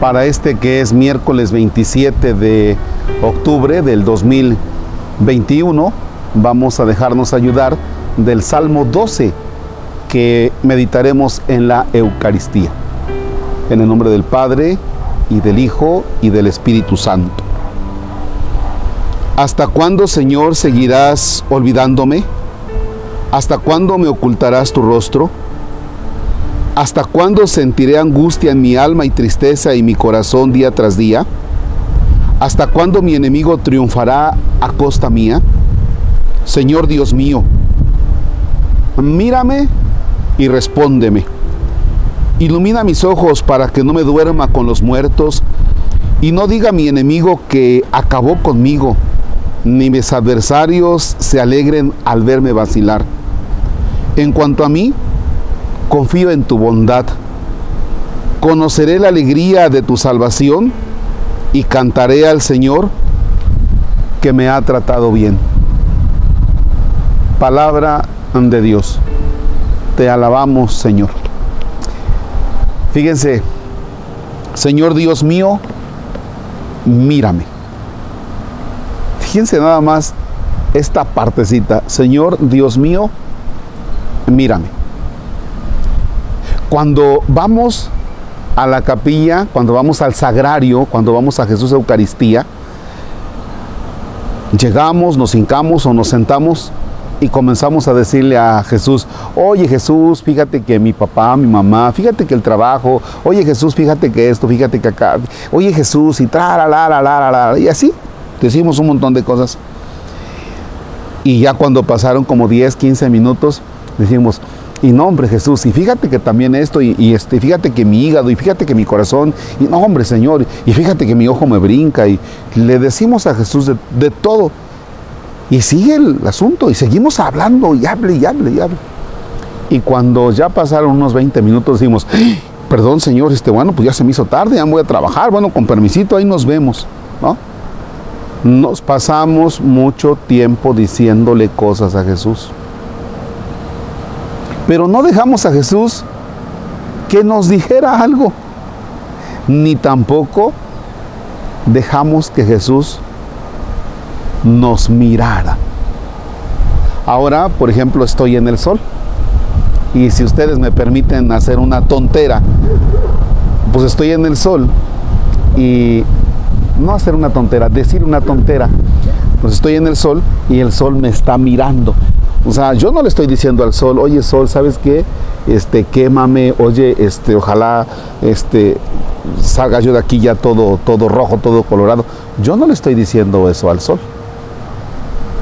para este que es miércoles 27 de octubre del 2021. Vamos a dejarnos ayudar del Salmo 12 que meditaremos en la Eucaristía. En el nombre del Padre y del Hijo y del Espíritu Santo. ¿Hasta cuándo, Señor, seguirás olvidándome? ¿Hasta cuándo me ocultarás tu rostro? ¿Hasta cuándo sentiré angustia en mi alma y tristeza y mi corazón día tras día? ¿Hasta cuándo mi enemigo triunfará a costa mía? Señor Dios mío, mírame y respóndeme. Ilumina mis ojos para que no me duerma con los muertos y no diga mi enemigo que acabó conmigo, ni mis adversarios se alegren al verme vacilar. En cuanto a mí, confío en tu bondad. Conoceré la alegría de tu salvación y cantaré al Señor que me ha tratado bien. Palabra de Dios. Te alabamos, Señor. Fíjense, Señor Dios mío, mírame. Fíjense nada más esta partecita. Señor Dios mío, mírame. Cuando vamos a la capilla, cuando vamos al sagrario, cuando vamos a Jesús Eucaristía, llegamos, nos hincamos o nos sentamos y comenzamos a decirle a Jesús, oye Jesús, fíjate que mi papá, mi mamá, fíjate que el trabajo, oye Jesús, fíjate que esto, fíjate que acá, oye Jesús, y tra, la, y así decimos un montón de cosas. Y ya cuando pasaron como 10, 15 minutos, decimos, y no, hombre, Jesús, y fíjate que también esto, y, este, fíjate que mi hígado, y fíjate que mi corazón, y no, hombre, Señor, y fíjate que mi ojo me brinca, y le decimos a Jesús de, todo. Y sigue el asunto, y seguimos hablando, y hable, y hable, y hable. Y cuando ya pasaron unos 20 minutos, decimos, perdón, Señor, este, bueno, pues ya se me hizo tarde, ya voy a trabajar, bueno, con permisito, ahí nos vemos, ¿no? Nos pasamos mucho tiempo diciéndole cosas a Jesús. Pero no dejamos a Jesús que nos dijera algo, ni tampoco dejamos que Jesús nos mirara. Ahora, por ejemplo, estoy en el sol. Y si ustedes me permiten hacer una tontera, pues estoy en el sol y no hacer una tontera, decir una tontera. Pues estoy en el sol y el sol me está mirando. O sea, yo no le estoy diciendo al sol, oye sol, ¿sabes qué? Este, quémame, oye, este, ojalá, este, salga yo de aquí ya todo, todo rojo, todo colorado. Yo no le estoy diciendo eso al sol.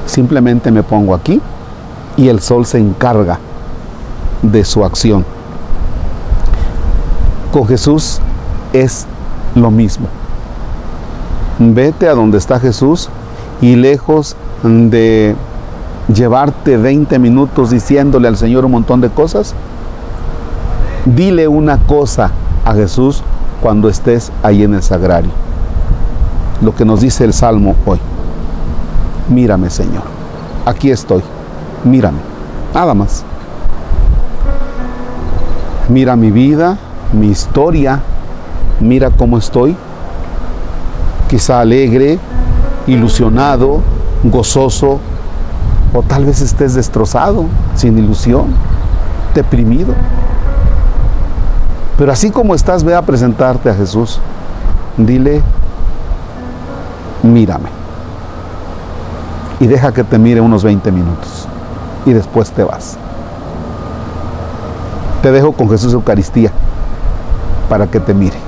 Simplemente me pongo aquí y el sol se encarga de su acción. Con Jesús es lo mismo. Vete a donde está Jesús y lejos de llevarte 20 minutos diciéndole al Señor un montón de cosas? Dile una cosa a Jesús cuando estés ahí en el sagrario. Lo que nos dice el Salmo hoy. Mírame, Señor. Aquí estoy. Mírame. Nada más. Mira mi vida, mi historia. Mira cómo estoy. Quizá alegre, ilusionado, gozoso, o tal vez estés destrozado, sin ilusión, deprimido. Pero así como estás, ve a presentarte a Jesús. Dile, mírame. Y deja que te mire unos 20 minutos. Y después te vas. Te dejo con Jesús Eucaristía para que te mire.